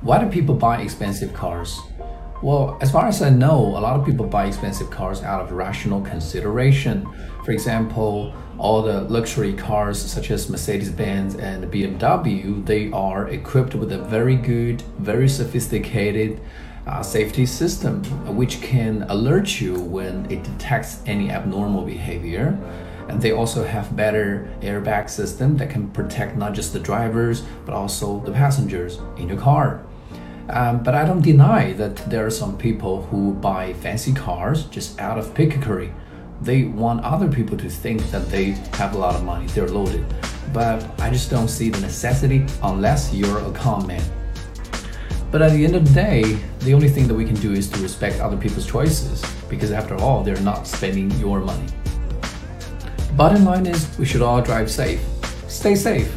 Why do people buy expensive cars? Well, as far as I know, a lot of people buy expensive cars out of rational consideration. For example, all the luxury cars such as Mercedes-Benz and BMW, they are equipped with a very good, very sophisticated uh, safety system which can alert you when it detects any abnormal behavior. And they also have better airbag system that can protect not just the drivers but also the passengers in your car. Um, but I don't deny that there are some people who buy fancy cars just out of pickery. They want other people to think that they have a lot of money, they're loaded. But I just don't see the necessity unless you're a con man. But at the end of the day, the only thing that we can do is to respect other people's choices because after all, they're not spending your money. Bottom line is we should all drive safe. Stay safe.